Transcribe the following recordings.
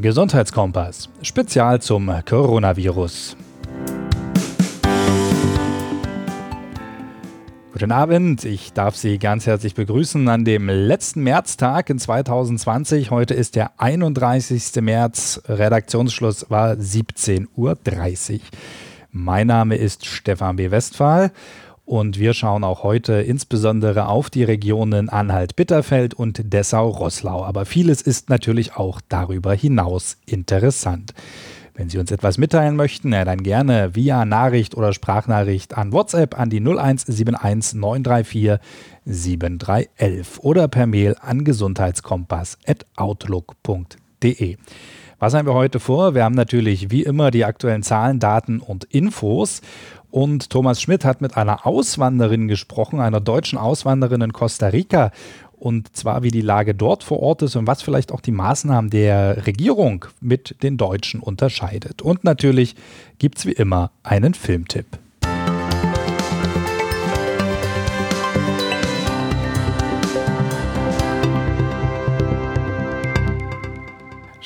Gesundheitskompass, Spezial zum Coronavirus. Guten Abend, ich darf Sie ganz herzlich begrüßen an dem letzten Märztag in 2020. Heute ist der 31. März, Redaktionsschluss war 17.30 Uhr. Mein Name ist Stefan B. Westphal und wir schauen auch heute insbesondere auf die Regionen Anhalt-Bitterfeld und Dessau-Rosslau. Aber vieles ist natürlich auch darüber hinaus interessant. Wenn Sie uns etwas mitteilen möchten, ja, dann gerne via Nachricht oder Sprachnachricht an WhatsApp an die 0171 934 7311 oder per Mail an gesundheitskompass.outlook.de. Was haben wir heute vor? Wir haben natürlich wie immer die aktuellen Zahlen, Daten und Infos. Und Thomas Schmidt hat mit einer Auswanderin gesprochen, einer deutschen Auswanderin in Costa Rica. Und zwar, wie die Lage dort vor Ort ist und was vielleicht auch die Maßnahmen der Regierung mit den Deutschen unterscheidet. Und natürlich gibt es wie immer einen Filmtipp.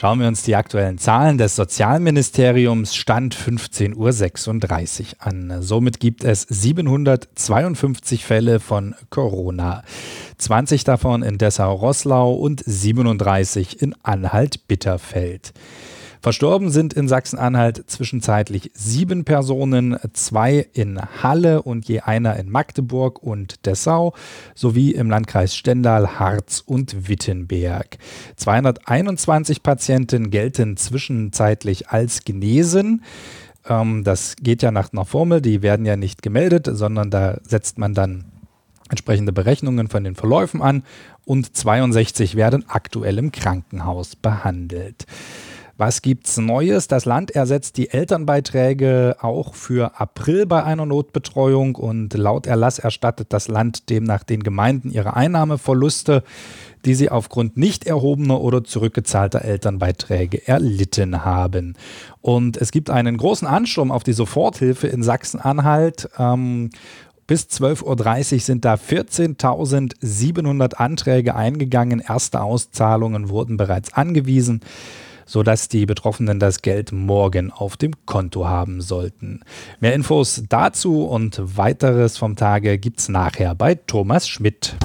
Schauen wir uns die aktuellen Zahlen des Sozialministeriums Stand 15.36 Uhr an. Somit gibt es 752 Fälle von Corona. 20 davon in Dessau-Rosslau und 37 in Anhalt-Bitterfeld. Verstorben sind in Sachsen-Anhalt zwischenzeitlich sieben Personen, zwei in Halle und je einer in Magdeburg und Dessau sowie im Landkreis Stendal, Harz und Wittenberg. 221 Patienten gelten zwischenzeitlich als genesen. Ähm, das geht ja nach einer Formel, die werden ja nicht gemeldet, sondern da setzt man dann entsprechende Berechnungen von den Verläufen an und 62 werden aktuell im Krankenhaus behandelt. Was gibt's Neues? Das Land ersetzt die Elternbeiträge auch für April bei einer Notbetreuung und laut Erlass erstattet das Land demnach den Gemeinden ihre Einnahmeverluste, die sie aufgrund nicht erhobener oder zurückgezahlter Elternbeiträge erlitten haben. Und es gibt einen großen Ansturm auf die Soforthilfe in Sachsen-Anhalt. Ähm, bis 12.30 Uhr sind da 14.700 Anträge eingegangen. Erste Auszahlungen wurden bereits angewiesen sodass die Betroffenen das Geld morgen auf dem Konto haben sollten. Mehr Infos dazu und weiteres vom Tage gibt's nachher bei Thomas Schmidt.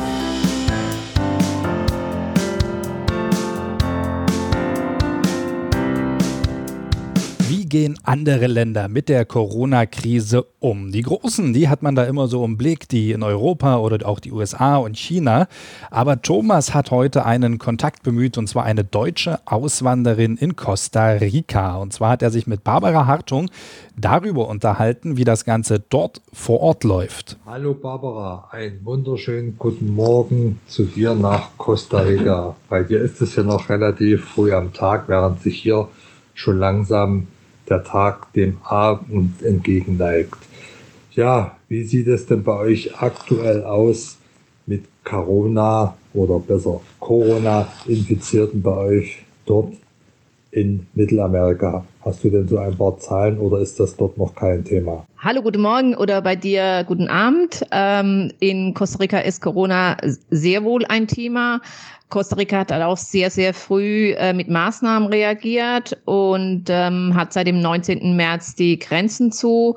Gehen andere Länder mit der Corona-Krise um? Die großen, die hat man da immer so im Blick, die in Europa oder auch die USA und China. Aber Thomas hat heute einen Kontakt bemüht und zwar eine deutsche Auswanderin in Costa Rica. Und zwar hat er sich mit Barbara Hartung darüber unterhalten, wie das Ganze dort vor Ort läuft. Hallo Barbara, einen wunderschönen guten Morgen zu dir nach Costa Rica. Bei dir ist es ja noch relativ früh am Tag, während sich hier schon langsam der Tag dem Abend entgegenneigt. Ja, wie sieht es denn bei euch aktuell aus mit Corona oder besser Corona-Infizierten bei euch dort in Mittelamerika? Hast du denn so ein paar Zahlen oder ist das dort noch kein Thema? Hallo, guten Morgen oder bei dir guten Abend. Ähm, in Costa Rica ist Corona sehr wohl ein Thema. Costa Rica hat auch sehr, sehr früh äh, mit Maßnahmen reagiert und ähm, hat seit dem 19. März die Grenzen zu.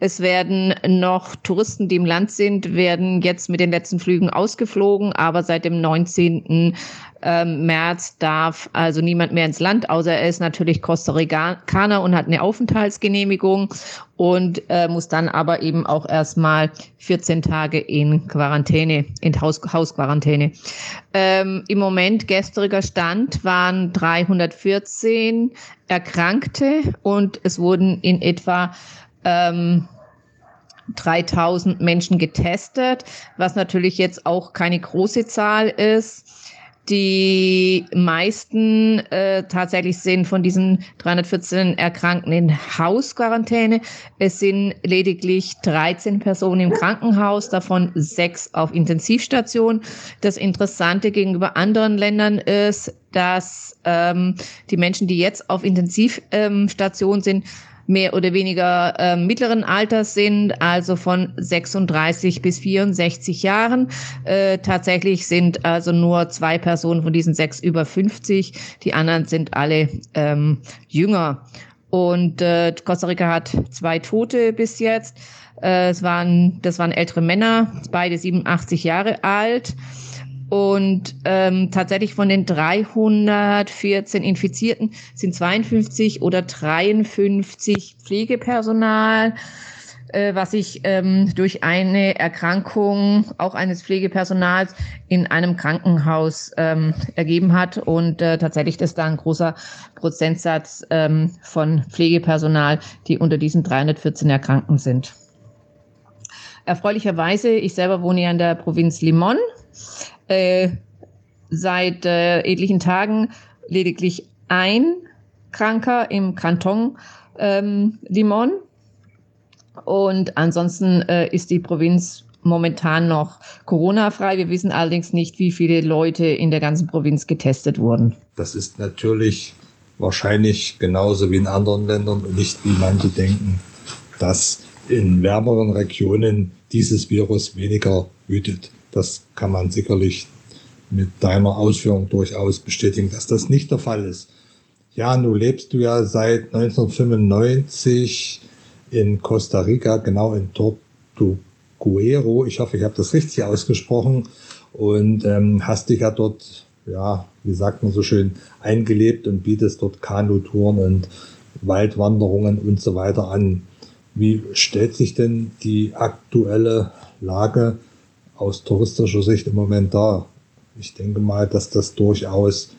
Es werden noch Touristen, die im Land sind, werden jetzt mit den letzten Flügen ausgeflogen, aber seit dem 19 ähm, März darf also niemand mehr ins Land, außer er ist natürlich Costa Ricaner und hat eine Aufenthaltsgenehmigung und äh, muss dann aber eben auch erstmal 14 Tage in Quarantäne, in Haus, Hausquarantäne. Ähm, Im Moment, gestriger Stand, waren 314 Erkrankte und es wurden in etwa ähm, 3000 Menschen getestet, was natürlich jetzt auch keine große Zahl ist. Die meisten äh, tatsächlich sind von diesen 314 Erkrankten in Hausquarantäne. Es sind lediglich 13 Personen im Krankenhaus, davon sechs auf Intensivstation. Das Interessante gegenüber anderen Ländern ist, dass ähm, die Menschen, die jetzt auf Intensivstation ähm, sind, mehr oder weniger äh, mittleren Alters sind, also von 36 bis 64 Jahren. Äh, tatsächlich sind also nur zwei Personen von diesen sechs über 50. Die anderen sind alle ähm, jünger. Und äh, Costa Rica hat zwei Tote bis jetzt. Äh, es waren, das waren ältere Männer, beide 87 Jahre alt. Und ähm, tatsächlich von den 314 Infizierten sind 52 oder 53 Pflegepersonal, äh, was sich ähm, durch eine Erkrankung auch eines Pflegepersonals in einem Krankenhaus ähm, ergeben hat. Und äh, tatsächlich ist da ein großer Prozentsatz ähm, von Pflegepersonal, die unter diesen 314 Erkrankten sind. Erfreulicherweise, ich selber wohne ja in der Provinz Limon äh, seit äh, etlichen Tagen lediglich ein Kranker im Kanton ähm, Limon. Und ansonsten äh, ist die Provinz momentan noch Corona-frei. Wir wissen allerdings nicht, wie viele Leute in der ganzen Provinz getestet wurden. Das ist natürlich wahrscheinlich genauso wie in anderen Ländern und nicht wie manche denken, dass in wärmeren Regionen dieses Virus weniger wütet. Das kann man sicherlich mit deiner Ausführung durchaus bestätigen, dass das nicht der Fall ist. Ja, nun lebst du ja seit 1995 in Costa Rica, genau in Tortuguero. Ich hoffe, ich habe das richtig ausgesprochen und ähm, hast dich ja dort, ja, wie sagt man so schön, eingelebt und bietest dort Kanutouren und Waldwanderungen und so weiter an. Wie stellt sich denn die aktuelle Lage aus touristischer Sicht im Moment da? Ich denke mal, dass das durchaus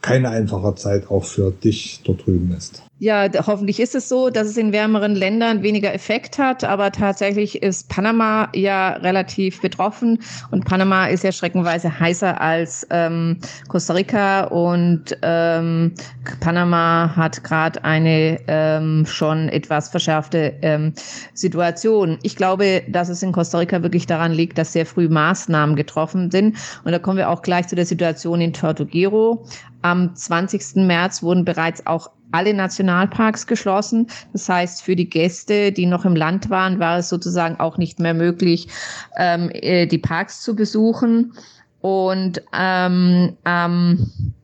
keine einfache Zeit auch für dich dort drüben ist. Ja, hoffentlich ist es so, dass es in wärmeren Ländern weniger Effekt hat, aber tatsächlich ist Panama ja relativ betroffen und Panama ist ja schreckenweise heißer als ähm, Costa Rica und ähm, Panama hat gerade eine ähm, schon etwas verschärfte ähm, Situation. Ich glaube, dass es in Costa Rica wirklich daran liegt, dass sehr früh Maßnahmen getroffen sind und da kommen wir auch gleich zu der Situation in Tortuguero. Am 20. März wurden bereits auch alle Nationalparks geschlossen. Das heißt, für die Gäste, die noch im Land waren, war es sozusagen auch nicht mehr möglich, ähm, äh, die Parks zu besuchen. Und ähm, am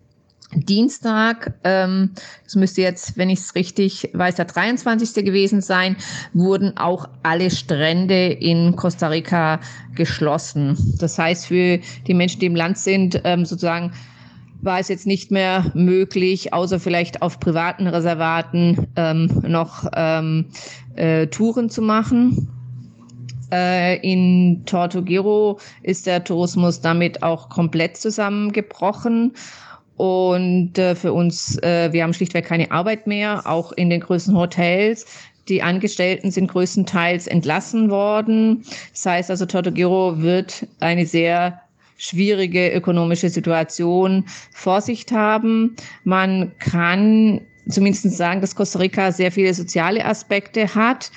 Dienstag, ähm, das müsste jetzt, wenn ich es richtig weiß, der 23. gewesen sein, wurden auch alle Strände in Costa Rica geschlossen. Das heißt, für die Menschen, die im Land sind, ähm, sozusagen war es jetzt nicht mehr möglich, außer vielleicht auf privaten Reservaten ähm, noch ähm, äh, Touren zu machen. Äh, in Tortuguero ist der Tourismus damit auch komplett zusammengebrochen. Und äh, für uns, äh, wir haben schlichtweg keine Arbeit mehr, auch in den größten Hotels. Die Angestellten sind größtenteils entlassen worden. Das heißt also, Tortuguero wird eine sehr schwierige ökonomische Situation Vorsicht haben. Man kann zumindest sagen, dass Costa Rica sehr viele soziale Aspekte hat.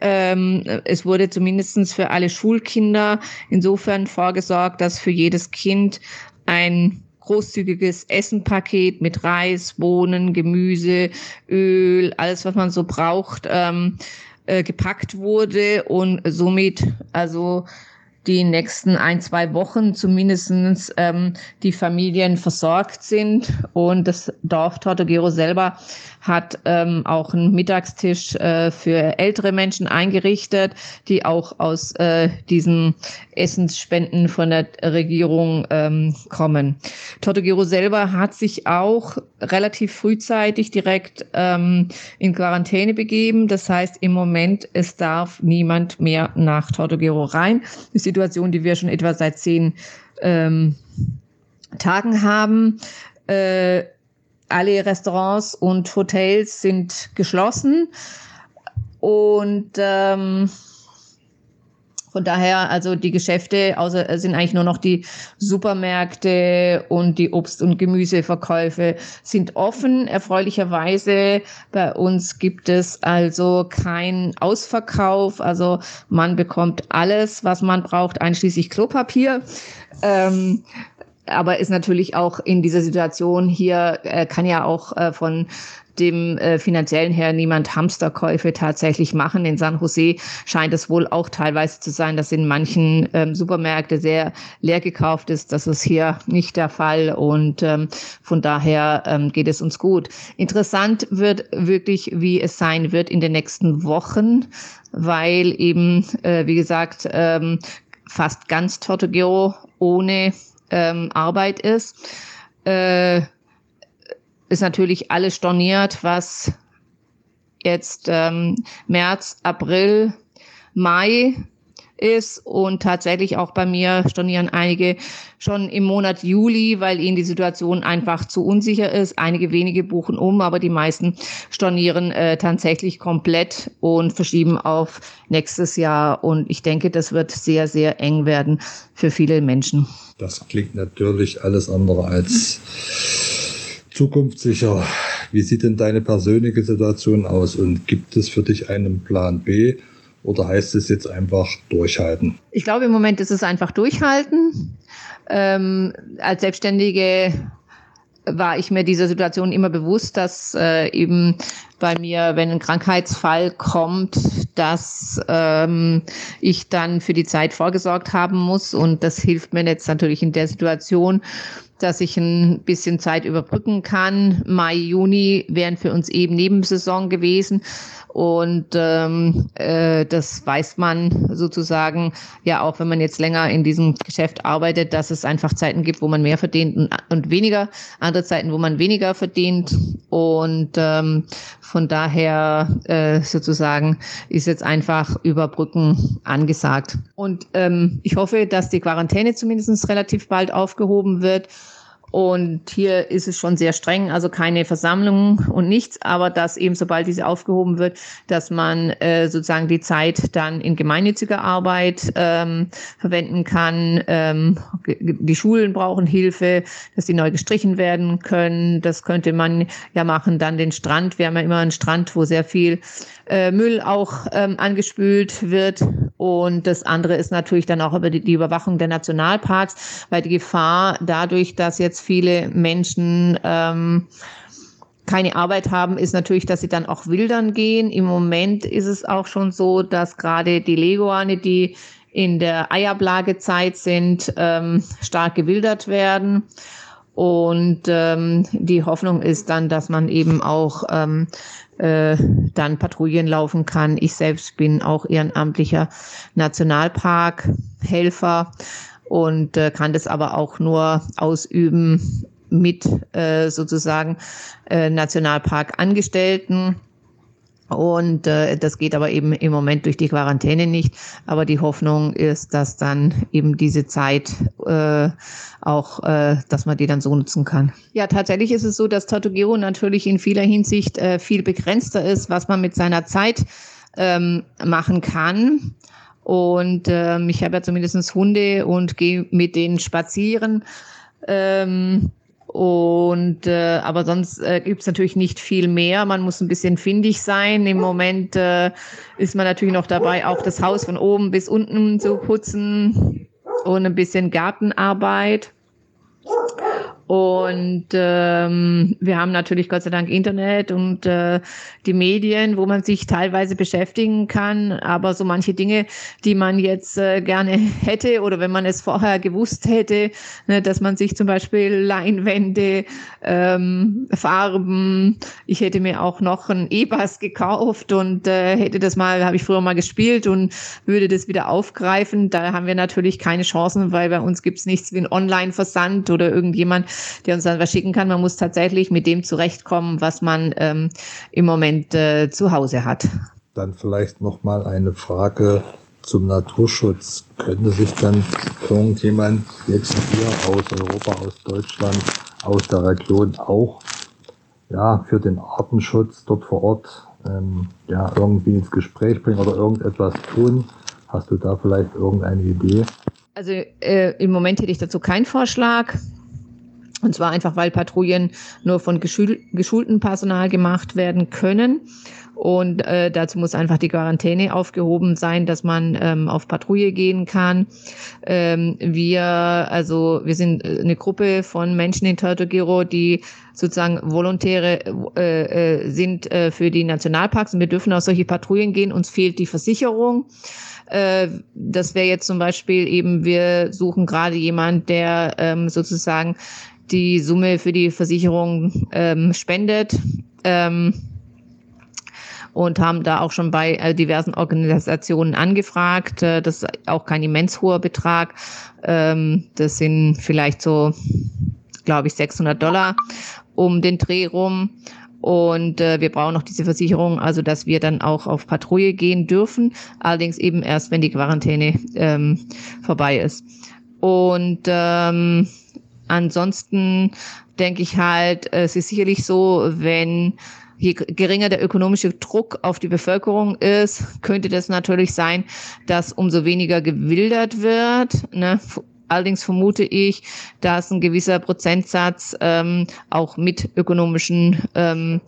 Ähm, es wurde zumindest für alle Schulkinder insofern vorgesorgt, dass für jedes Kind ein großzügiges Essenpaket mit Reis, Bohnen, Gemüse, Öl, alles, was man so braucht, ähm, äh, gepackt wurde und somit also die nächsten ein, zwei Wochen zumindestens ähm, die Familien versorgt sind. Und das Dorf Tortogero selber hat ähm, auch einen Mittagstisch äh, für ältere Menschen eingerichtet, die auch aus äh, diesen Essensspenden von der Regierung ähm, kommen. Tortogero selber hat sich auch relativ frühzeitig direkt ähm, in Quarantäne begeben. Das heißt, im Moment, es darf niemand mehr nach Tortogero rein. Die Situation, die wir schon etwa seit zehn ähm, Tagen haben. Äh, alle Restaurants und Hotels sind geschlossen. Und ähm, von daher, also die Geschäfte außer, sind eigentlich nur noch die Supermärkte und die Obst- und Gemüseverkäufe sind offen. Erfreulicherweise bei uns gibt es also kein Ausverkauf. Also man bekommt alles, was man braucht, einschließlich Klopapier. Ähm, aber ist natürlich auch in dieser Situation hier, äh, kann ja auch äh, von dem äh, finanziellen her niemand Hamsterkäufe tatsächlich machen. In San Jose scheint es wohl auch teilweise zu sein, dass in manchen ähm, Supermärkte sehr leer gekauft ist. Das ist hier nicht der Fall und ähm, von daher ähm, geht es uns gut. Interessant wird wirklich, wie es sein wird in den nächsten Wochen, weil eben, äh, wie gesagt, ähm, fast ganz Tortugero ohne ähm, Arbeit ist. Äh, ist natürlich alles storniert, was jetzt ähm, März, April, Mai ist und tatsächlich auch bei mir stornieren einige schon im Monat Juli, weil ihnen die Situation einfach zu unsicher ist. Einige wenige buchen um, aber die meisten stornieren äh, tatsächlich komplett und verschieben auf nächstes Jahr. Und ich denke, das wird sehr, sehr eng werden für viele Menschen. Das klingt natürlich alles andere als zukunftssicher. Wie sieht denn deine persönliche Situation aus und gibt es für dich einen Plan B? Oder heißt es jetzt einfach durchhalten? Ich glaube, im Moment ist es einfach durchhalten. Ähm, als Selbstständige war ich mir dieser Situation immer bewusst, dass äh, eben bei mir, wenn ein Krankheitsfall kommt, dass ähm, ich dann für die Zeit vorgesorgt haben muss. Und das hilft mir jetzt natürlich in der Situation, dass ich ein bisschen Zeit überbrücken kann. Mai, Juni wären für uns eben Nebensaison gewesen. Und ähm, äh, das weiß man sozusagen ja auch, wenn man jetzt länger in diesem Geschäft arbeitet, dass es einfach Zeiten gibt, wo man mehr verdient und, und weniger, andere Zeiten, wo man weniger verdient. Und ähm, von daher äh, sozusagen ist jetzt einfach Überbrücken angesagt. Und ähm, ich hoffe, dass die Quarantäne zumindest relativ bald aufgehoben wird. Und hier ist es schon sehr streng, also keine Versammlungen und nichts, aber dass eben sobald diese aufgehoben wird, dass man äh, sozusagen die Zeit dann in gemeinnütziger Arbeit ähm, verwenden kann. Ähm, die Schulen brauchen Hilfe, dass die neu gestrichen werden können. Das könnte man ja machen. Dann den Strand. Wir haben ja immer einen Strand, wo sehr viel äh, Müll auch ähm, angespült wird. Und das andere ist natürlich dann auch über die, die Überwachung der Nationalparks, weil die Gefahr dadurch, dass jetzt viele Menschen ähm, keine Arbeit haben, ist natürlich, dass sie dann auch wildern gehen. Im Moment ist es auch schon so, dass gerade die Leguane, die in der Eiablagezeit sind, ähm, stark gewildert werden. Und ähm, die Hoffnung ist dann, dass man eben auch ähm, äh, dann Patrouillen laufen kann. Ich selbst bin auch ehrenamtlicher Nationalparkhelfer und äh, kann das aber auch nur ausüben mit äh, sozusagen äh, Nationalparkangestellten. Und äh, das geht aber eben im Moment durch die Quarantäne nicht. Aber die Hoffnung ist, dass dann eben diese Zeit äh, auch, äh, dass man die dann so nutzen kann. Ja, tatsächlich ist es so, dass Tortugero natürlich in vieler Hinsicht äh, viel begrenzter ist, was man mit seiner Zeit ähm, machen kann. Und ähm, ich habe ja zumindest Hunde und gehe mit denen spazieren. Ähm, und äh, aber sonst äh, gibt es natürlich nicht viel mehr. Man muss ein bisschen findig sein. Im Moment äh, ist man natürlich noch dabei, auch das Haus von oben bis unten zu putzen und ein bisschen Gartenarbeit. Und ähm, wir haben natürlich Gott sei Dank Internet und äh, die Medien, wo man sich teilweise beschäftigen kann. Aber so manche Dinge, die man jetzt äh, gerne hätte oder wenn man es vorher gewusst hätte, ne, dass man sich zum Beispiel Leinwände, ähm, Farben, ich hätte mir auch noch ein E-Bass gekauft und äh, hätte das mal, habe ich früher mal gespielt und würde das wieder aufgreifen. Da haben wir natürlich keine Chancen, weil bei uns gibt's nichts wie ein Online-Versand oder irgendjemand, der uns dann was schicken kann. Man muss tatsächlich mit dem zurechtkommen, was man ähm, im Moment äh, zu Hause hat. Dann vielleicht noch mal eine Frage zum Naturschutz. Könnte sich dann irgendjemand jetzt hier aus Europa, aus Deutschland, aus der Region auch ja, für den Artenschutz dort vor Ort ähm, ja, irgendwie ins Gespräch bringen oder irgendetwas tun? Hast du da vielleicht irgendeine Idee? Also äh, im Moment hätte ich dazu keinen Vorschlag. Und zwar einfach, weil Patrouillen nur von geschul geschultem Personal gemacht werden können. Und äh, dazu muss einfach die Quarantäne aufgehoben sein, dass man ähm, auf Patrouille gehen kann. Ähm, wir, also wir sind äh, eine Gruppe von Menschen in Tortogiro, die sozusagen Volontäre äh, äh, sind äh, für die Nationalparks und wir dürfen auf solche Patrouillen gehen. Uns fehlt die Versicherung. Äh, das wäre jetzt zum Beispiel eben, wir suchen gerade jemand, der ähm, sozusagen die Summe für die Versicherung ähm, spendet. Ähm, und haben da auch schon bei äh, diversen Organisationen angefragt. Äh, das ist auch kein immens hoher Betrag. Ähm, das sind vielleicht so, glaube ich, 600 Dollar um den Dreh rum. Und äh, wir brauchen noch diese Versicherung, also dass wir dann auch auf Patrouille gehen dürfen, allerdings eben erst, wenn die Quarantäne ähm, vorbei ist. Und ähm, ansonsten denke ich halt, es ist sicherlich so, wenn je geringer der ökonomische Druck auf die Bevölkerung ist, könnte das natürlich sein, dass umso weniger gewildert wird. Ne? Allerdings vermute ich, dass ein gewisser Prozentsatz ähm, auch mit ökonomischen ähm,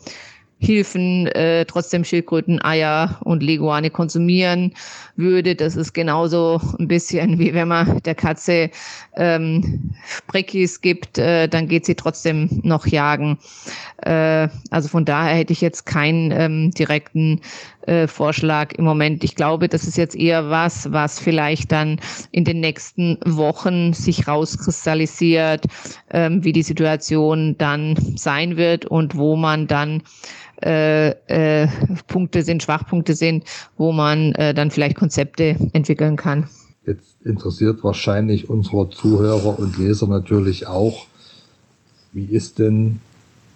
Hilfen äh, trotzdem Schildkröten, Eier und Leguane konsumieren würde. Das ist genauso ein bisschen wie wenn man der Katze ähm, Breckis gibt, äh, dann geht sie trotzdem noch jagen. Äh, also von daher hätte ich jetzt keinen ähm, direkten äh, Vorschlag im Moment. Ich glaube, das ist jetzt eher was, was vielleicht dann in den nächsten Wochen sich rauskristallisiert, ähm, wie die Situation dann sein wird und wo man dann äh, äh, Punkte sind, Schwachpunkte sind, wo man äh, dann vielleicht Konzepte entwickeln kann. Jetzt interessiert wahrscheinlich unsere Zuhörer und Leser natürlich auch, wie ist denn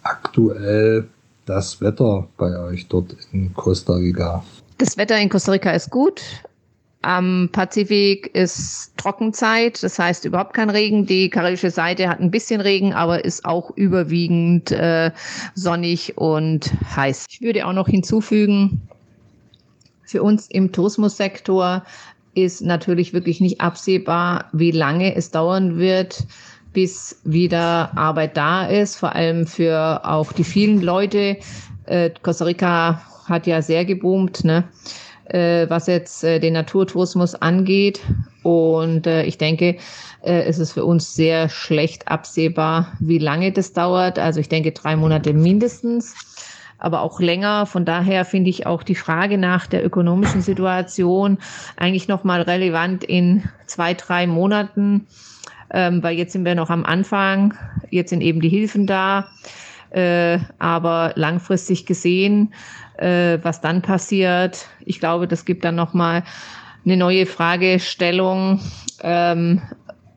aktuell das Wetter bei euch dort in Costa Rica? Das Wetter in Costa Rica ist gut. Am Pazifik ist Trockenzeit, das heißt überhaupt kein Regen. Die karibische Seite hat ein bisschen Regen, aber ist auch überwiegend äh, sonnig und heiß. Ich würde auch noch hinzufügen, für uns im Tourismussektor ist natürlich wirklich nicht absehbar, wie lange es dauern wird, bis wieder Arbeit da ist, vor allem für auch die vielen Leute. Äh, Costa Rica hat ja sehr geboomt. Ne? Äh, was jetzt äh, den Naturtourismus angeht. Und äh, ich denke, äh, es ist für uns sehr schlecht absehbar, wie lange das dauert. Also ich denke drei Monate mindestens, aber auch länger. Von daher finde ich auch die Frage nach der ökonomischen Situation eigentlich nochmal relevant in zwei, drei Monaten, ähm, weil jetzt sind wir noch am Anfang. Jetzt sind eben die Hilfen da. Äh, aber langfristig gesehen äh, was dann passiert. Ich glaube, das gibt dann nochmal eine neue Fragestellung. Ähm,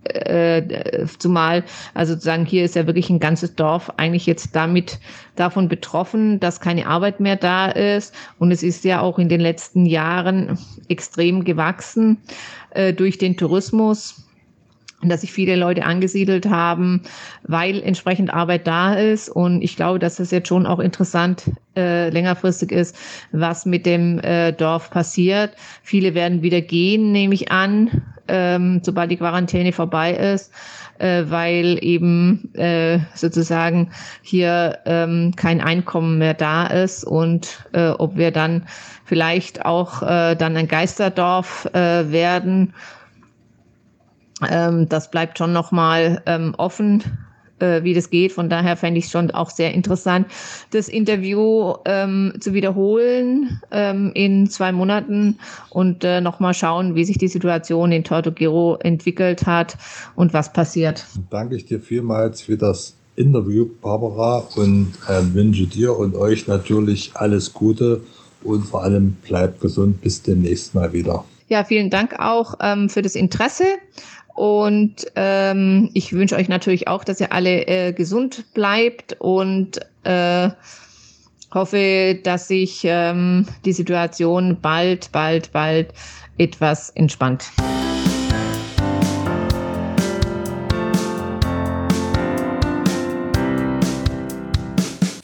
äh, zumal, also sozusagen hier ist ja wirklich ein ganzes Dorf eigentlich jetzt damit davon betroffen, dass keine Arbeit mehr da ist. Und es ist ja auch in den letzten Jahren extrem gewachsen äh, durch den Tourismus dass sich viele Leute angesiedelt haben, weil entsprechend Arbeit da ist. Und ich glaube, dass es jetzt schon auch interessant äh, längerfristig ist, was mit dem äh, Dorf passiert. Viele werden wieder gehen, nehme ich an, ähm, sobald die Quarantäne vorbei ist, äh, weil eben äh, sozusagen hier ähm, kein Einkommen mehr da ist und äh, ob wir dann vielleicht auch äh, dann ein Geisterdorf äh, werden ähm, das bleibt schon nochmal ähm, offen, äh, wie das geht. Von daher fände ich es schon auch sehr interessant, das Interview ähm, zu wiederholen ähm, in zwei Monaten und äh, nochmal schauen, wie sich die Situation in Tortogiro entwickelt hat und was passiert. Danke ich dir vielmals für das Interview, Barbara, und äh, wünsche dir und euch natürlich alles Gute und vor allem bleibt gesund. Bis demnächst mal wieder. Ja, vielen Dank auch ähm, für das Interesse. Und ähm, ich wünsche euch natürlich auch, dass ihr alle äh, gesund bleibt und äh, hoffe, dass sich ähm, die Situation bald, bald, bald etwas entspannt.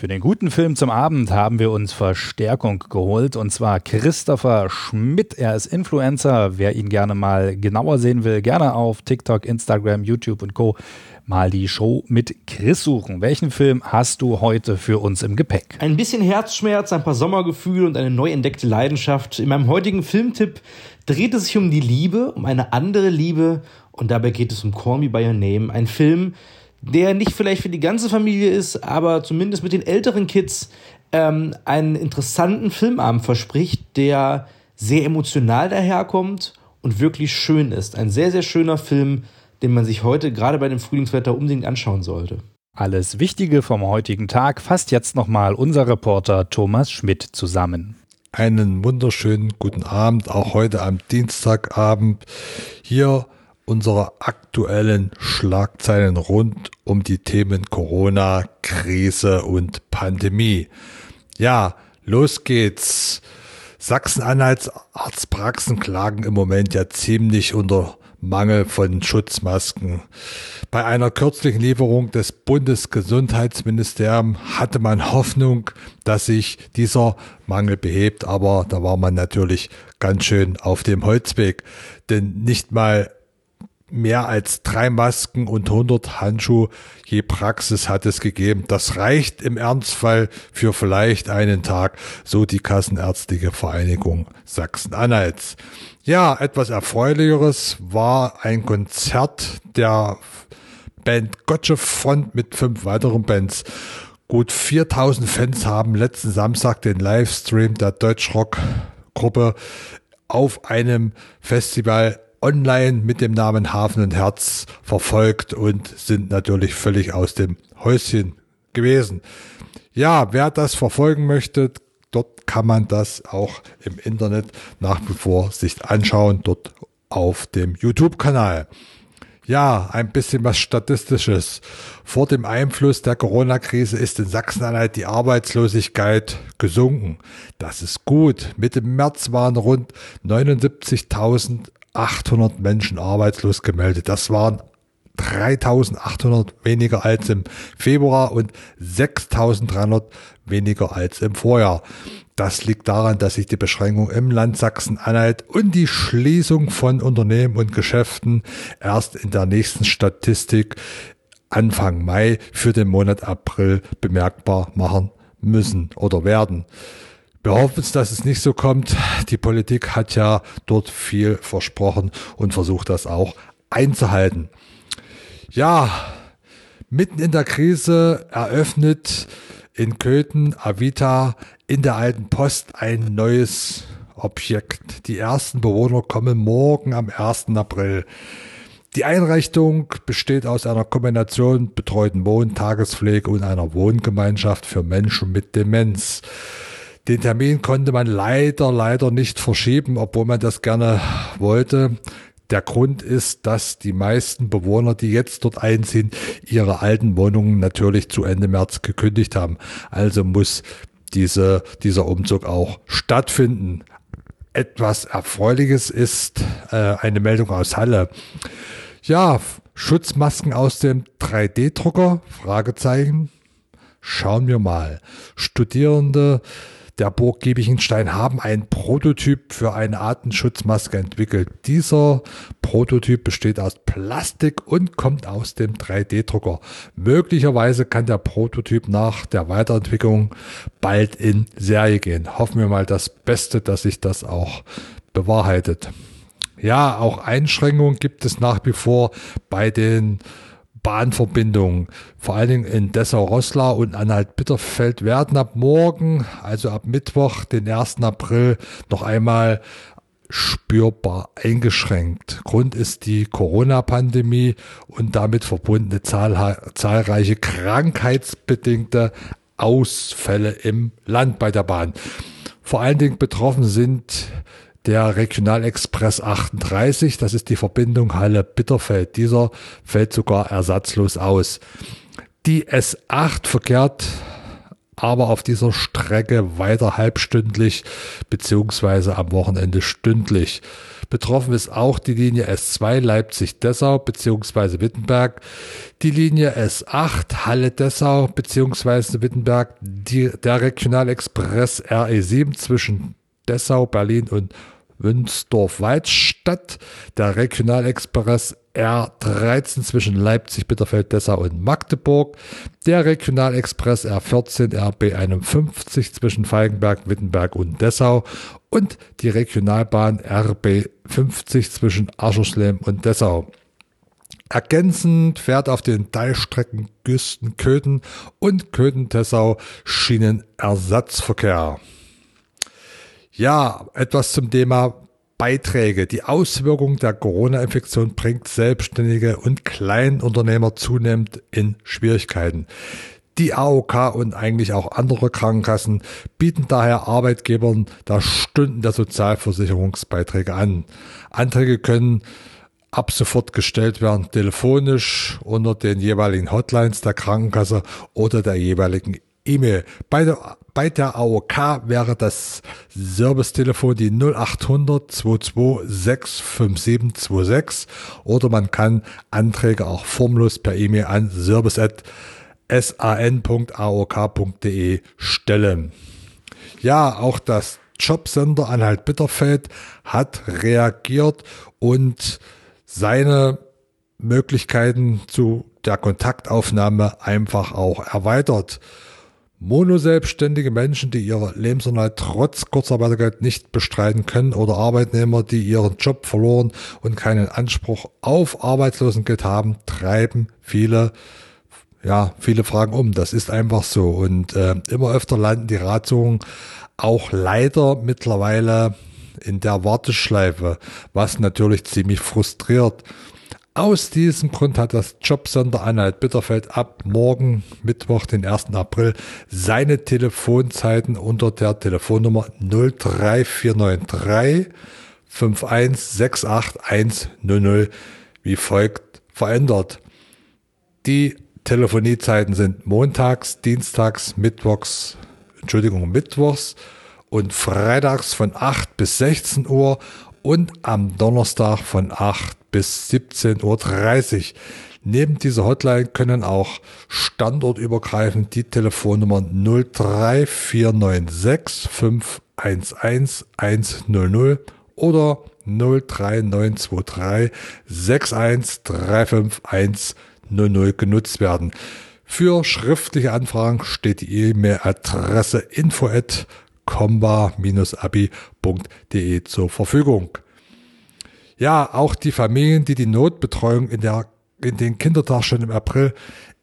Für den guten Film zum Abend haben wir uns Verstärkung geholt und zwar Christopher Schmidt. Er ist Influencer. Wer ihn gerne mal genauer sehen will, gerne auf TikTok, Instagram, YouTube und Co. mal die Show mit Chris suchen. Welchen Film hast du heute für uns im Gepäck? Ein bisschen Herzschmerz, ein paar Sommergefühle und eine neu entdeckte Leidenschaft. In meinem heutigen Filmtipp dreht es sich um die Liebe, um eine andere Liebe und dabei geht es um Call Me By Your Name. Ein Film, der nicht vielleicht für die ganze Familie ist, aber zumindest mit den älteren Kids ähm, einen interessanten Filmabend verspricht, der sehr emotional daherkommt und wirklich schön ist. Ein sehr, sehr schöner Film, den man sich heute gerade bei dem Frühlingswetter unbedingt anschauen sollte. Alles Wichtige vom heutigen Tag fasst jetzt nochmal unser Reporter Thomas Schmidt zusammen. Einen wunderschönen guten Abend, auch heute am Dienstagabend. Hier unsere aktuellen Schlagzeilen rund um die Themen Corona, Krise und Pandemie. Ja, los geht's. Sachsen-Anhalts Arztpraxen klagen im Moment ja ziemlich unter Mangel von Schutzmasken. Bei einer kürzlichen Lieferung des Bundesgesundheitsministeriums hatte man Hoffnung, dass sich dieser Mangel behebt, aber da war man natürlich ganz schön auf dem Holzweg, denn nicht mal mehr als drei Masken und 100 Handschuhe je Praxis hat es gegeben. Das reicht im Ernstfall für vielleicht einen Tag, so die Kassenärztliche Vereinigung Sachsen-Anhalts. Ja, etwas Erfreulicheres war ein Konzert der Band Gotcha Front mit fünf weiteren Bands. Gut 4000 Fans haben letzten Samstag den Livestream der Deutschrock Gruppe auf einem Festival online mit dem Namen Hafen und Herz verfolgt und sind natürlich völlig aus dem Häuschen gewesen. Ja, wer das verfolgen möchte, dort kann man das auch im Internet nach wie vor sich anschauen, dort auf dem YouTube-Kanal. Ja, ein bisschen was Statistisches. Vor dem Einfluss der Corona-Krise ist in Sachsen-Anhalt die Arbeitslosigkeit gesunken. Das ist gut. Mitte März waren rund 79.000 800 Menschen arbeitslos gemeldet. Das waren 3800 weniger als im Februar und 6300 weniger als im Vorjahr. Das liegt daran, dass sich die Beschränkung im Land Sachsen-Anhalt und die Schließung von Unternehmen und Geschäften erst in der nächsten Statistik Anfang Mai für den Monat April bemerkbar machen müssen oder werden. Wir hoffen, dass es nicht so kommt. Die Politik hat ja dort viel versprochen und versucht das auch einzuhalten. Ja, mitten in der Krise eröffnet in Köthen Avita in der alten Post ein neues Objekt. Die ersten Bewohner kommen morgen am 1. April. Die Einrichtung besteht aus einer Kombination betreuten Wohn-, Tagespflege und einer Wohngemeinschaft für Menschen mit Demenz. Den Termin konnte man leider, leider nicht verschieben, obwohl man das gerne wollte. Der Grund ist, dass die meisten Bewohner, die jetzt dort einziehen, ihre alten Wohnungen natürlich zu Ende März gekündigt haben. Also muss diese, dieser Umzug auch stattfinden. Etwas Erfreuliches ist äh, eine Meldung aus Halle. Ja, Schutzmasken aus dem 3D-Drucker? Fragezeichen. Schauen wir mal. Studierende der Burg Giebichenstein haben einen Prototyp für eine Artenschutzmaske entwickelt. Dieser Prototyp besteht aus Plastik und kommt aus dem 3D-Drucker. Möglicherweise kann der Prototyp nach der Weiterentwicklung bald in Serie gehen. Hoffen wir mal das Beste, dass sich das auch bewahrheitet. Ja, auch Einschränkungen gibt es nach wie vor bei den Bahnverbindungen, vor allen Dingen in Dessau-Rosslau und Anhalt-Bitterfeld, werden ab morgen, also ab Mittwoch, den 1. April, noch einmal spürbar eingeschränkt. Grund ist die Corona-Pandemie und damit verbundene zahlreiche krankheitsbedingte Ausfälle im Land bei der Bahn. Vor allen Dingen betroffen sind der Regionalexpress 38. Das ist die Verbindung Halle-Bitterfeld. Dieser fällt sogar ersatzlos aus. Die S8 verkehrt aber auf dieser Strecke weiter halbstündlich beziehungsweise am Wochenende stündlich. Betroffen ist auch die Linie S2 Leipzig-Dessau bzw. Wittenberg, die Linie S8 Halle-Dessau bzw. Wittenberg, die, der Regionalexpress RE7 zwischen Dessau, Berlin und Wünsdorf-Weidstadt, der Regionalexpress R13 zwischen Leipzig, Bitterfeld, Dessau und Magdeburg, der Regionalexpress R14 RB51 zwischen Falkenberg, Wittenberg und Dessau und die Regionalbahn RB50 zwischen Aschersleben und Dessau. Ergänzend fährt auf den Teilstrecken Güsten-Köthen und Köthen-Tessau Schienenersatzverkehr. Ja, etwas zum Thema Beiträge. Die Auswirkung der Corona-Infektion bringt Selbstständige und Kleinunternehmer zunehmend in Schwierigkeiten. Die AOK und eigentlich auch andere Krankenkassen bieten daher Arbeitgebern da Stunden der Sozialversicherungsbeiträge an. Anträge können ab sofort gestellt werden, telefonisch unter den jeweiligen Hotlines der Krankenkasse oder der jeweiligen E-Mail. Bei der, bei der AOK wäre das Servicetelefon die 0800 22 65726 oder man kann Anträge auch formlos per E-Mail an service.san.aok.de stellen. Ja, auch das Jobcenter Anhalt Bitterfeld hat reagiert und seine Möglichkeiten zu der Kontaktaufnahme einfach auch erweitert. Monoselbstständige Menschen, die ihre Lebensunterhalt trotz Kurzarbeitergeld nicht bestreiten können oder Arbeitnehmer, die ihren Job verloren und keinen Anspruch auf Arbeitslosengeld haben, treiben viele ja, viele Fragen um. Das ist einfach so. Und äh, immer öfter landen die Ratsuchungen auch leider mittlerweile in der Warteschleife, was natürlich ziemlich frustriert. Aus diesem Grund hat das Jobcenter Anhalt Bitterfeld ab morgen, Mittwoch, den 1. April, seine Telefonzeiten unter der Telefonnummer 03493 5168100 wie folgt verändert. Die Telefoniezeiten sind montags, dienstags, mittwochs, Entschuldigung, mittwochs und freitags von 8 bis 16 Uhr und am Donnerstag von 8 bis 17.30 Uhr. Neben dieser Hotline können auch standortübergreifend die Telefonnummer 03496 511 100 oder 03923 6135100 genutzt werden. Für schriftliche Anfragen steht die E-Mail-Adresse info at comba-abi.de zur Verfügung. Ja, auch die Familien, die die Notbetreuung in, der, in den Kindertagen im April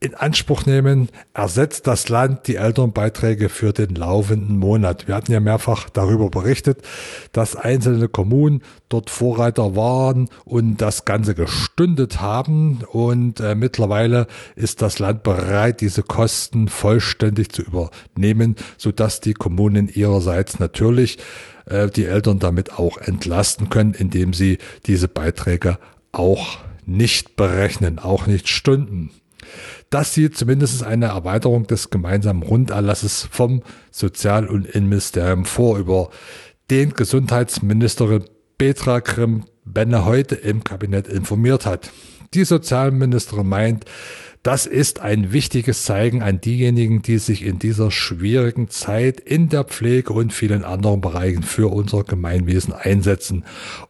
in Anspruch nehmen, ersetzt das Land die Elternbeiträge für den laufenden Monat. Wir hatten ja mehrfach darüber berichtet, dass einzelne Kommunen dort Vorreiter waren und das Ganze gestundet haben. Und äh, mittlerweile ist das Land bereit, diese Kosten vollständig zu übernehmen, sodass die Kommunen ihrerseits natürlich äh, die Eltern damit auch entlasten können, indem sie diese Beiträge auch nicht berechnen, auch nicht Stunden. Das sieht zumindest eine Erweiterung des gemeinsamen Runderlasses vom Sozial- und Innenministerium vor, über den Gesundheitsministerin Petra Grimm-Benne heute im Kabinett informiert hat. Die Sozialministerin meint, das ist ein wichtiges Zeigen an diejenigen, die sich in dieser schwierigen Zeit in der Pflege und vielen anderen Bereichen für unser Gemeinwesen einsetzen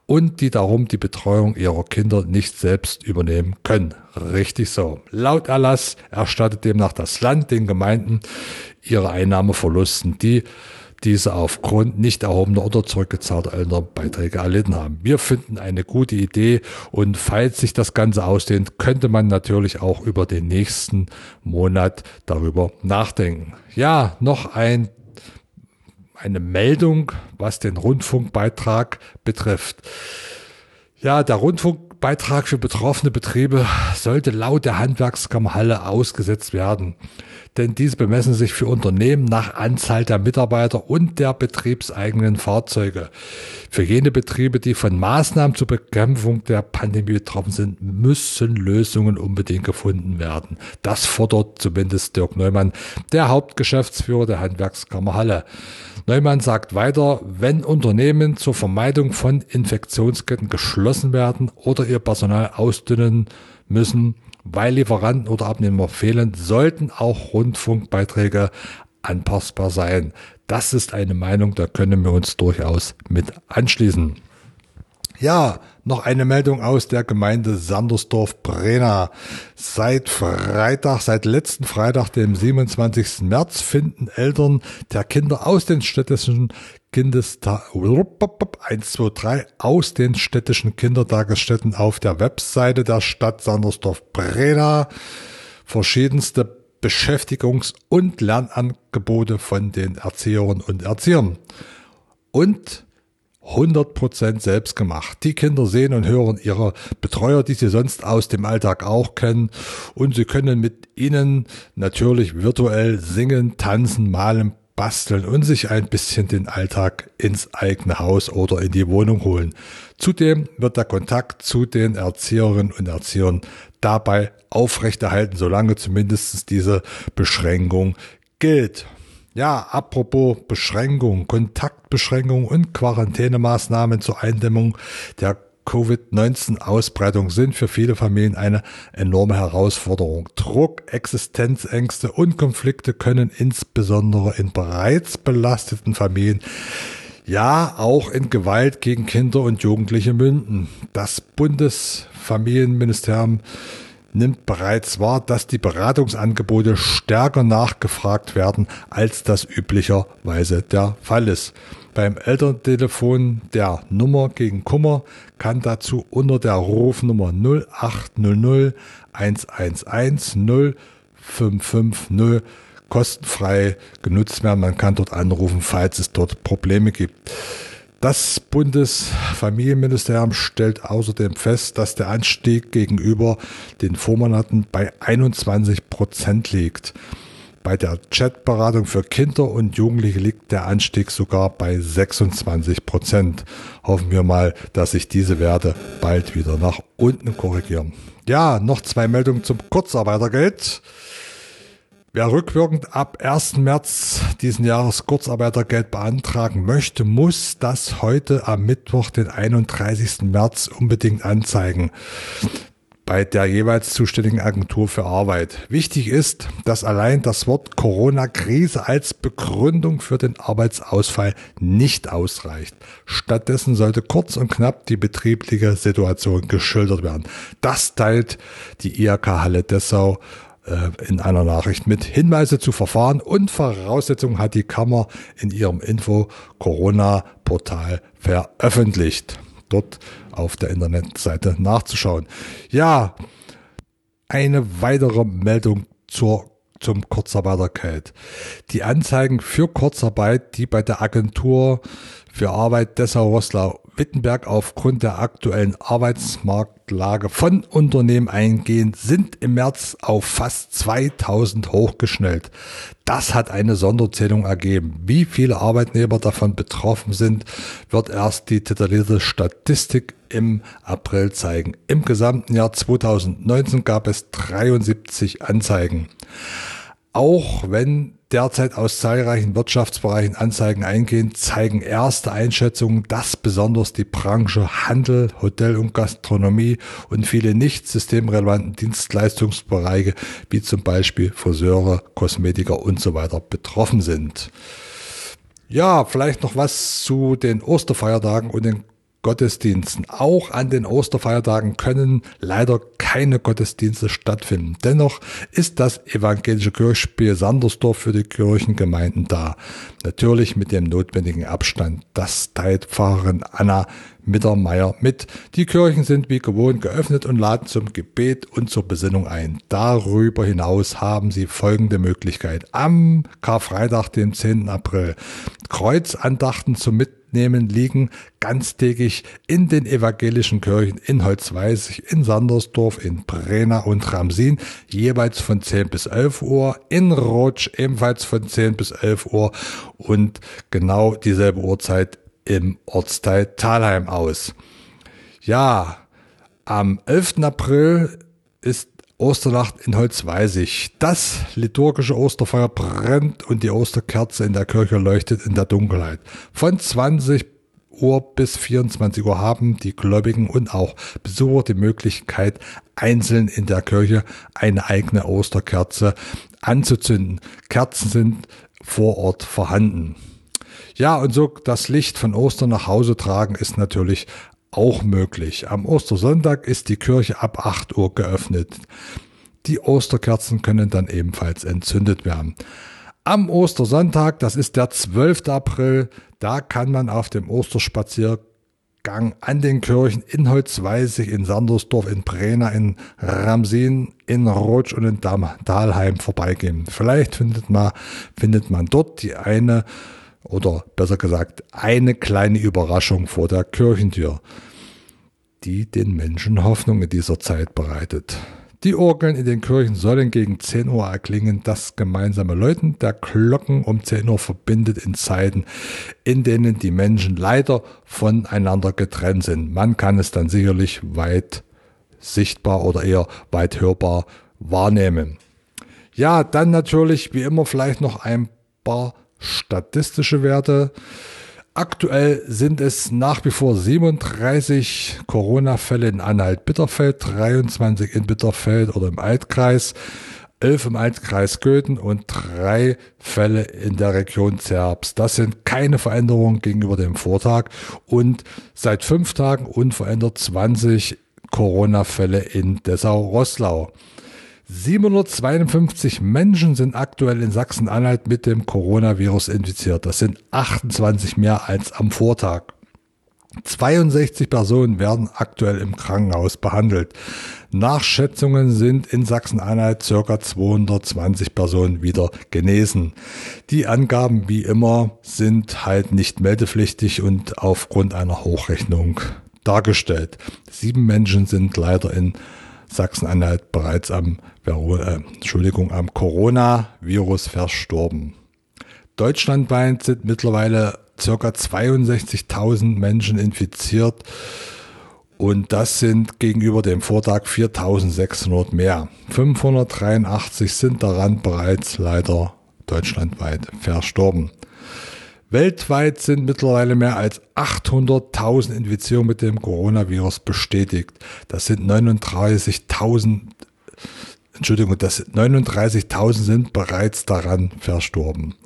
und die darum die Betreuung ihrer Kinder nicht selbst übernehmen können. Richtig so. Laut Erlass erstattet demnach das Land den Gemeinden ihre Einnahmeverlusten, die diese aufgrund nicht erhobener oder zurückgezahlter Elternbeiträge erlitten haben. Wir finden eine gute Idee und falls sich das Ganze ausdehnt, könnte man natürlich auch über den nächsten Monat darüber nachdenken. Ja, noch ein eine Meldung, was den Rundfunkbeitrag betrifft. Ja, der Rundfunkbeitrag für betroffene Betriebe sollte laut der Handwerkskammer Halle ausgesetzt werden. denn diese bemessen sich für Unternehmen nach Anzahl der Mitarbeiter und der betriebseigenen Fahrzeuge. Für jene Betriebe, die von Maßnahmen zur Bekämpfung der Pandemie betroffen sind, müssen Lösungen unbedingt gefunden werden. Das fordert zumindest Dirk Neumann, der Hauptgeschäftsführer der Handwerkskammer Halle. Neumann sagt weiter, wenn Unternehmen zur Vermeidung von Infektionsketten geschlossen werden oder ihr Personal ausdünnen müssen, weil Lieferanten oder Abnehmer fehlen, sollten auch Rundfunkbeiträge anpassbar sein. Das ist eine Meinung, da können wir uns durchaus mit anschließen. Ja, noch eine Meldung aus der Gemeinde Sandersdorf-Brena. Seit Freitag, seit letzten Freitag, dem 27. März, finden Eltern der Kinder aus den städtischen Kindestag 1, 2, 3 aus den städtischen Kindertagesstätten auf der Webseite der Stadt Sandersdorf-Brena verschiedenste Beschäftigungs- und Lernangebote von den Erzieherinnen und Erziehern. Und 100% selbst gemacht. Die Kinder sehen und hören ihre Betreuer, die sie sonst aus dem Alltag auch kennen. Und sie können mit ihnen natürlich virtuell singen, tanzen, malen, basteln und sich ein bisschen den Alltag ins eigene Haus oder in die Wohnung holen. Zudem wird der Kontakt zu den Erzieherinnen und Erziehern dabei aufrechterhalten, solange zumindest diese Beschränkung gilt. Ja, apropos Beschränkung, Kontaktbeschränkung und Quarantänemaßnahmen zur Eindämmung der Covid-19-Ausbreitung sind für viele Familien eine enorme Herausforderung. Druck, Existenzängste und Konflikte können insbesondere in bereits belasteten Familien ja auch in Gewalt gegen Kinder und Jugendliche münden. Das Bundesfamilienministerium nimmt bereits wahr, dass die Beratungsangebote stärker nachgefragt werden, als das üblicherweise der Fall ist. Beim Elterntelefon der Nummer gegen Kummer kann dazu unter der Rufnummer 0800 111 0550 kostenfrei genutzt werden. Man kann dort anrufen, falls es dort Probleme gibt. Das Bundesfamilienministerium stellt außerdem fest, dass der Anstieg gegenüber den Vormonaten bei 21 Prozent liegt. Bei der Chatberatung für Kinder und Jugendliche liegt der Anstieg sogar bei 26 Prozent. Hoffen wir mal, dass sich diese Werte bald wieder nach unten korrigieren. Ja, noch zwei Meldungen zum Kurzarbeitergeld. Wer rückwirkend ab 1. März diesen Jahres Kurzarbeitergeld beantragen möchte, muss das heute am Mittwoch, den 31. März unbedingt anzeigen bei der jeweils zuständigen Agentur für Arbeit. Wichtig ist, dass allein das Wort Corona-Krise als Begründung für den Arbeitsausfall nicht ausreicht. Stattdessen sollte kurz und knapp die betriebliche Situation geschildert werden. Das teilt die IHK Halle Dessau in einer Nachricht mit Hinweise zu Verfahren und Voraussetzungen hat die Kammer in ihrem Info-Corona-Portal veröffentlicht. Dort auf der Internetseite nachzuschauen. Ja, eine weitere Meldung zur zum Kurzarbeitergeld. Die Anzeigen für Kurzarbeit, die bei der Agentur für Arbeit Dessau-Rosslau Wittenberg aufgrund der aktuellen Arbeitsmarktlage von Unternehmen eingehen, sind im März auf fast 2000 hochgeschnellt. Das hat eine Sonderzählung ergeben. Wie viele Arbeitnehmer davon betroffen sind, wird erst die detaillierte Statistik im April zeigen. Im gesamten Jahr 2019 gab es 73 Anzeigen. Auch wenn derzeit aus zahlreichen Wirtschaftsbereichen Anzeigen eingehen, zeigen erste Einschätzungen, dass besonders die Branche Handel, Hotel und Gastronomie und viele nicht systemrelevanten Dienstleistungsbereiche wie zum Beispiel Friseure, Kosmetiker und so weiter betroffen sind. Ja, vielleicht noch was zu den Osterfeiertagen und den Gottesdiensten. Auch an den Osterfeiertagen können leider keine Gottesdienste stattfinden. Dennoch ist das evangelische Kirchspiel Sandersdorf für die Kirchengemeinden da. Natürlich mit dem notwendigen Abstand. Das teilt Pfarrerin Anna Mittermeier mit. Die Kirchen sind wie gewohnt geöffnet und laden zum Gebet und zur Besinnung ein. Darüber hinaus haben Sie folgende Möglichkeit. Am Karfreitag, dem 10. April, Kreuzandachten zum Mit mitnehmen, liegen ganztägig in den evangelischen Kirchen in Holzweisig, in Sandersdorf, in Brena und Ramsin, jeweils von 10 bis 11 Uhr, in Rotsch ebenfalls von 10 bis 11 Uhr und genau dieselbe Uhrzeit im Ortsteil Talheim aus. Ja, am 11. April ist Osternacht in Holzweisig. Das liturgische Osterfeuer brennt und die Osterkerze in der Kirche leuchtet in der Dunkelheit. Von 20 Uhr bis 24 Uhr haben die Gläubigen und auch Besucher die Möglichkeit, einzeln in der Kirche eine eigene Osterkerze anzuzünden. Kerzen sind vor Ort vorhanden. Ja, und so das Licht von Ostern nach Hause tragen ist natürlich auch möglich. Am Ostersonntag ist die Kirche ab 8 Uhr geöffnet. Die Osterkerzen können dann ebenfalls entzündet werden. Am Ostersonntag, das ist der 12. April, da kann man auf dem Osterspaziergang an den Kirchen in Holzweisig, in Sandersdorf, in Brena, in Ramsin, in Rotsch und in Dahlheim vorbeigehen. Vielleicht findet man, findet man dort die eine oder besser gesagt eine kleine Überraschung vor der Kirchentür, die den Menschen Hoffnung in dieser Zeit bereitet. Die Orgeln in den Kirchen sollen gegen 10 Uhr erklingen. Das gemeinsame Läuten der Glocken um 10 Uhr verbindet in Zeiten, in denen die Menschen leider voneinander getrennt sind. Man kann es dann sicherlich weit sichtbar oder eher weit hörbar wahrnehmen. Ja, dann natürlich wie immer vielleicht noch ein paar statistische Werte. Aktuell sind es nach wie vor 37 Corona-Fälle in Anhalt-Bitterfeld, 23 in Bitterfeld oder im Altkreis, 11 im Altkreis Göthen und drei Fälle in der Region Zerbst. Das sind keine Veränderungen gegenüber dem Vortag und seit fünf Tagen unverändert 20 Corona-Fälle in Dessau-Rosslau. 752 Menschen sind aktuell in Sachsen-Anhalt mit dem Coronavirus infiziert. Das sind 28 mehr als am Vortag. 62 Personen werden aktuell im Krankenhaus behandelt. Nach Schätzungen sind in Sachsen-Anhalt circa 220 Personen wieder genesen. Die Angaben wie immer sind halt nicht meldepflichtig und aufgrund einer Hochrechnung dargestellt. Sieben Menschen sind leider in Sachsen-Anhalt bereits am, äh, Entschuldigung, am Coronavirus verstorben. Deutschlandweit sind mittlerweile ca. 62.000 Menschen infiziert und das sind gegenüber dem Vortag 4.600 mehr. 583 sind daran bereits leider deutschlandweit verstorben. Weltweit sind mittlerweile mehr als 800.000 Infizierungen mit dem Coronavirus bestätigt. Das sind 39.000 Entschuldigung, das 39.000 sind bereits daran verstorben.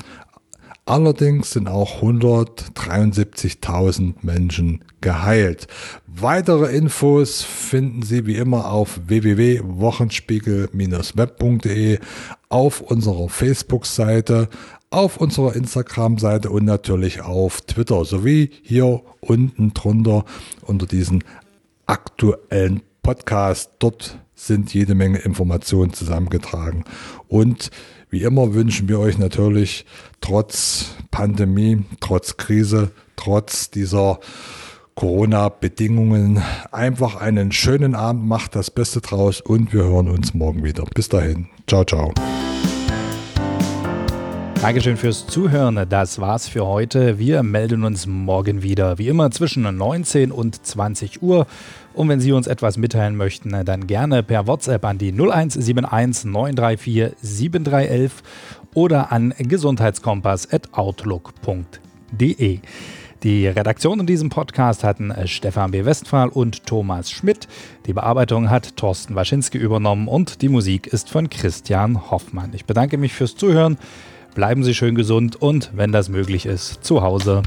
Allerdings sind auch 173.000 Menschen geheilt. Weitere Infos finden Sie wie immer auf www.wochenspiegel-web.de, auf unserer Facebook-Seite, auf unserer Instagram-Seite und natürlich auf Twitter sowie hier unten drunter unter diesem aktuellen Podcast. Dort sind jede Menge Informationen zusammengetragen. Und wie immer wünschen wir euch natürlich trotz Pandemie, trotz Krise, trotz dieser Corona-Bedingungen einfach einen schönen Abend, macht das Beste draus und wir hören uns morgen wieder. Bis dahin. Ciao, ciao. Dankeschön fürs Zuhören. Das war's für heute. Wir melden uns morgen wieder. Wie immer zwischen 19 und 20 Uhr. Und wenn Sie uns etwas mitteilen möchten, dann gerne per WhatsApp an die 0171 934 7311 oder an gesundheitskompass.outlook.de. Die Redaktion in diesem Podcast hatten Stefan B. Westphal und Thomas Schmidt. Die Bearbeitung hat Thorsten Waschinski übernommen und die Musik ist von Christian Hoffmann. Ich bedanke mich fürs Zuhören. Bleiben Sie schön gesund und, wenn das möglich ist, zu Hause.